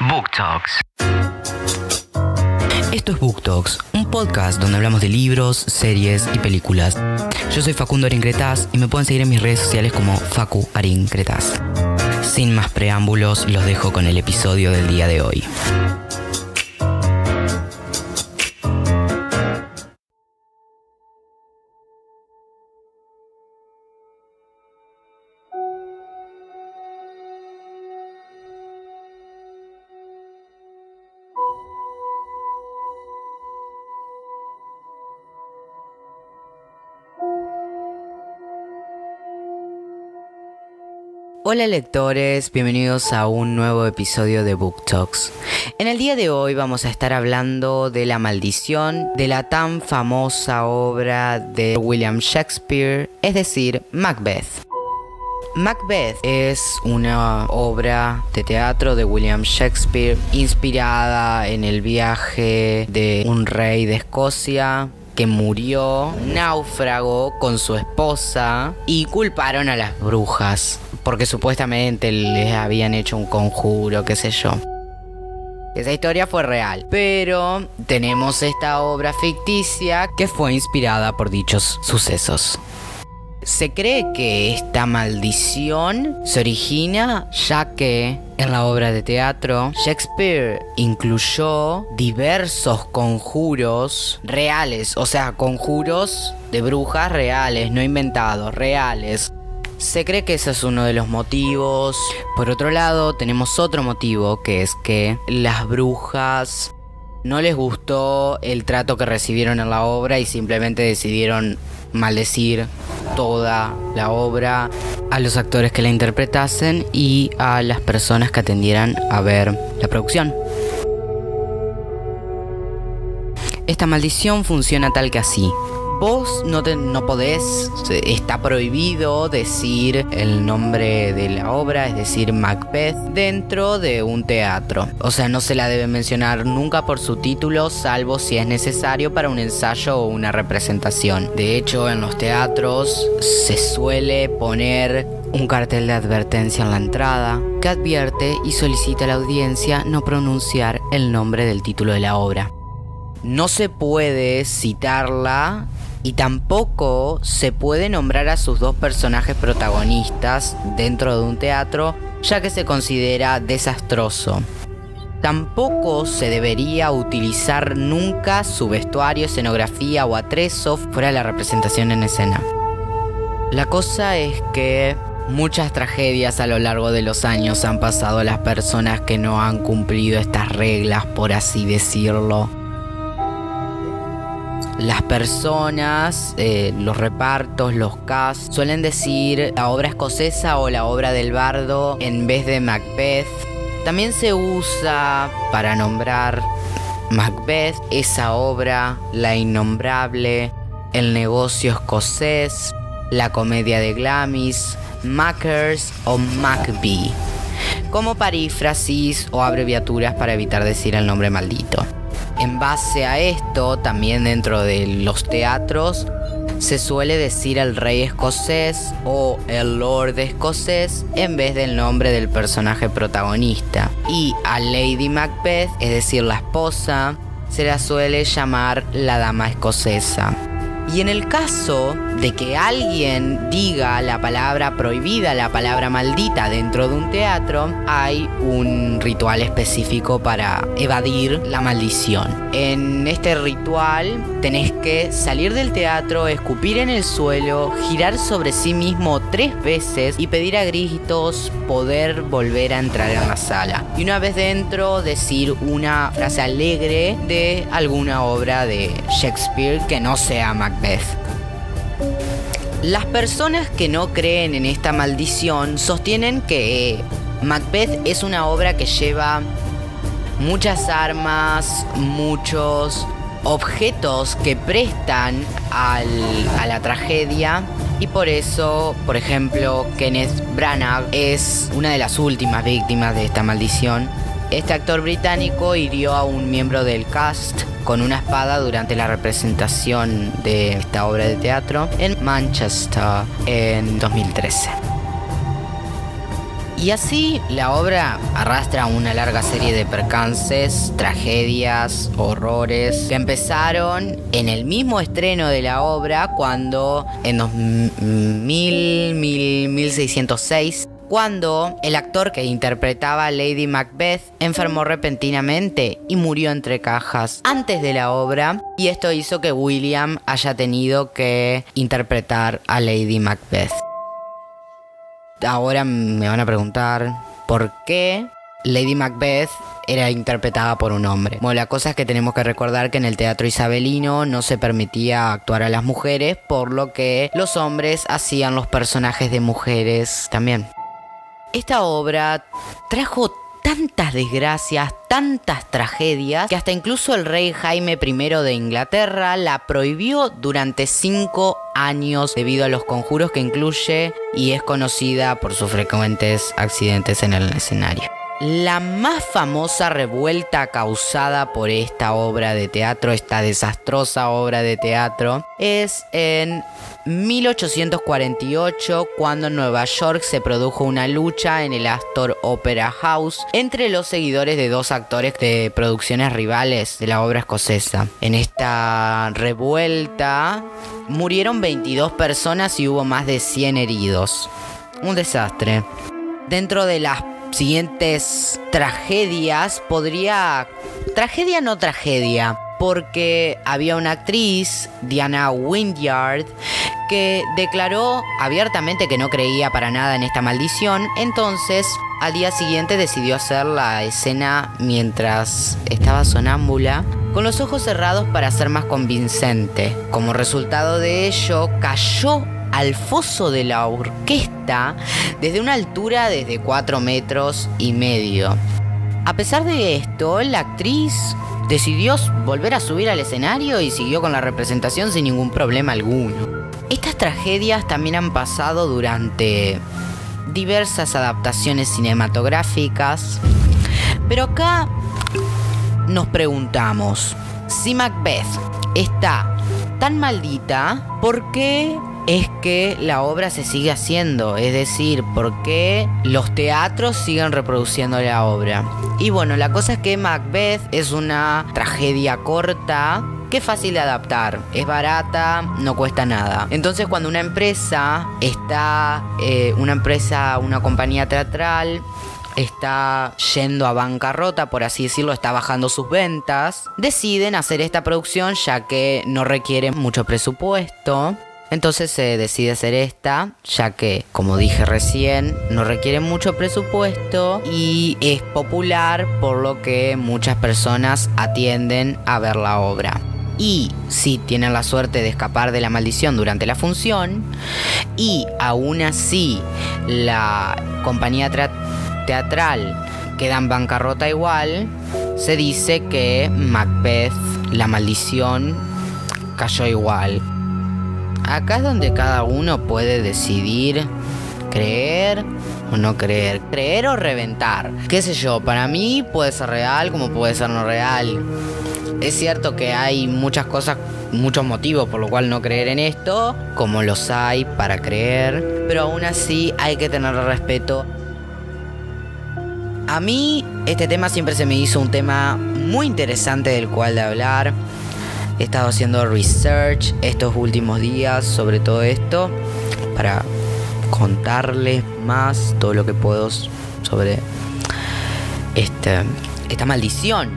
Book Talks. Esto es Book Talks, un podcast donde hablamos de libros, series y películas. Yo soy Facundo Arín y me pueden seguir en mis redes sociales como Facu Arín Sin más preámbulos, los dejo con el episodio del día de hoy. Hola lectores, bienvenidos a un nuevo episodio de Book Talks. En el día de hoy vamos a estar hablando de la maldición de la tan famosa obra de William Shakespeare, es decir, Macbeth. Macbeth es una obra de teatro de William Shakespeare inspirada en el viaje de un rey de Escocia que murió náufrago con su esposa y culparon a las brujas porque supuestamente les habían hecho un conjuro, qué sé yo. Esa historia fue real, pero tenemos esta obra ficticia que fue inspirada por dichos sucesos. Se cree que esta maldición se origina ya que en la obra de teatro Shakespeare incluyó diversos conjuros reales, o sea, conjuros de brujas reales, no inventados, reales, se cree que ese es uno de los motivos. Por otro lado, tenemos otro motivo, que es que las brujas no les gustó el trato que recibieron en la obra y simplemente decidieron maldecir toda la obra a los actores que la interpretasen y a las personas que atendieran a ver la producción. Esta maldición funciona tal que así. Vos no, te, no podés, está prohibido decir el nombre de la obra, es decir, Macbeth, dentro de un teatro. O sea, no se la debe mencionar nunca por su título, salvo si es necesario para un ensayo o una representación. De hecho, en los teatros se suele poner un cartel de advertencia en la entrada que advierte y solicita a la audiencia no pronunciar el nombre del título de la obra. No se puede citarla y tampoco se puede nombrar a sus dos personajes protagonistas dentro de un teatro ya que se considera desastroso. Tampoco se debería utilizar nunca su vestuario, escenografía o atrezo fuera de la representación en escena. La cosa es que muchas tragedias a lo largo de los años han pasado a las personas que no han cumplido estas reglas, por así decirlo las personas, eh, los repartos, los casts, suelen decir la obra escocesa o la obra del bardo en vez de Macbeth. También se usa para nombrar Macbeth, esa obra, La Innombrable, El negocio escocés, La comedia de Glamis, Mackers o Macbee, como parífrasis o abreviaturas para evitar decir el nombre maldito. En base a esto, también dentro de los teatros, se suele decir el rey escocés o el lord escocés en vez del nombre del personaje protagonista. Y a Lady Macbeth, es decir, la esposa, se la suele llamar la dama escocesa. Y en el caso de que alguien diga la palabra prohibida, la palabra maldita dentro de un teatro, hay un ritual específico para evadir la maldición. En este ritual tenés que salir del teatro, escupir en el suelo, girar sobre sí mismo tres veces y pedir a gritos poder volver a entrar en la sala. Y una vez dentro decir una frase alegre de alguna obra de Shakespeare que no sea Macbeth. Las personas que no creen en esta maldición sostienen que Macbeth es una obra que lleva muchas armas, muchos objetos que prestan a la tragedia y por eso, por ejemplo, Kenneth Branagh es una de las últimas víctimas de esta maldición. Este actor británico hirió a un miembro del cast con una espada durante la representación de esta obra de teatro en Manchester en 2013. Y así la obra arrastra una larga serie de percances, tragedias, horrores, que empezaron en el mismo estreno de la obra cuando en 2000, 1606 cuando el actor que interpretaba a Lady Macbeth enfermó repentinamente y murió entre cajas antes de la obra y esto hizo que William haya tenido que interpretar a Lady Macbeth. Ahora me van a preguntar por qué Lady Macbeth era interpretada por un hombre. Bueno, la cosa es que tenemos que recordar que en el teatro isabelino no se permitía actuar a las mujeres, por lo que los hombres hacían los personajes de mujeres también. Esta obra trajo tantas desgracias, tantas tragedias, que hasta incluso el rey Jaime I de Inglaterra la prohibió durante cinco años debido a los conjuros que incluye y es conocida por sus frecuentes accidentes en el escenario. La más famosa revuelta causada por esta obra de teatro, esta desastrosa obra de teatro, es en 1848 cuando en Nueva York se produjo una lucha en el Astor Opera House entre los seguidores de dos actores de producciones rivales de la obra escocesa. En esta revuelta murieron 22 personas y hubo más de 100 heridos. Un desastre. Dentro de las siguientes tragedias podría... Tragedia no tragedia, porque había una actriz, Diana Wynyard, que declaró abiertamente que no creía para nada en esta maldición, entonces al día siguiente decidió hacer la escena mientras estaba sonámbula, con los ojos cerrados para ser más convincente. Como resultado de ello, cayó al foso de la orquesta desde una altura de 4 metros y medio. A pesar de esto, la actriz decidió volver a subir al escenario y siguió con la representación sin ningún problema alguno. Estas tragedias también han pasado durante diversas adaptaciones cinematográficas, pero acá nos preguntamos, si Macbeth está tan maldita, ¿por qué es que la obra se sigue haciendo, es decir, por qué los teatros siguen reproduciendo la obra. Y bueno, la cosa es que Macbeth es una tragedia corta que es fácil de adaptar, es barata, no cuesta nada. Entonces cuando una empresa está, eh, una empresa, una compañía teatral, está yendo a bancarrota, por así decirlo, está bajando sus ventas, deciden hacer esta producción ya que no requiere mucho presupuesto entonces se decide hacer esta, ya que, como dije recién, no requiere mucho presupuesto y es popular, por lo que muchas personas atienden a ver la obra. Y si tienen la suerte de escapar de la maldición durante la función, y aún así la compañía teatral queda en bancarrota igual, se dice que Macbeth, la maldición, cayó igual acá es donde cada uno puede decidir creer o no creer, creer o reventar. Qué sé yo, para mí puede ser real como puede ser no real. Es cierto que hay muchas cosas, muchos motivos por lo cual no creer en esto, como los hay para creer, pero aún así hay que tener respeto. A mí este tema siempre se me hizo un tema muy interesante del cual de hablar. He estado haciendo research estos últimos días sobre todo esto para contarles más todo lo que puedo sobre este, esta maldición.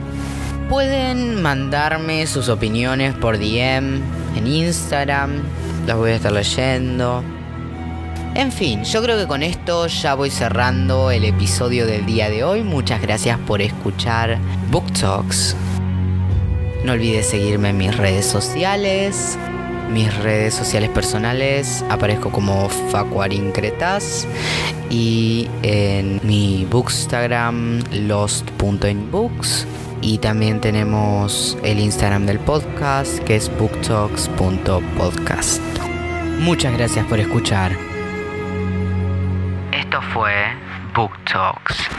Pueden mandarme sus opiniones por DM en Instagram, las voy a estar leyendo. En fin, yo creo que con esto ya voy cerrando el episodio del día de hoy. Muchas gracias por escuchar Book Talks. No olvides seguirme en mis redes sociales. Mis redes sociales personales aparezco como Facuarincretas y en mi bookstagram lost.inbooks y también tenemos el Instagram del podcast que es booktalks.podcast. Muchas gracias por escuchar. Esto fue Book Talks.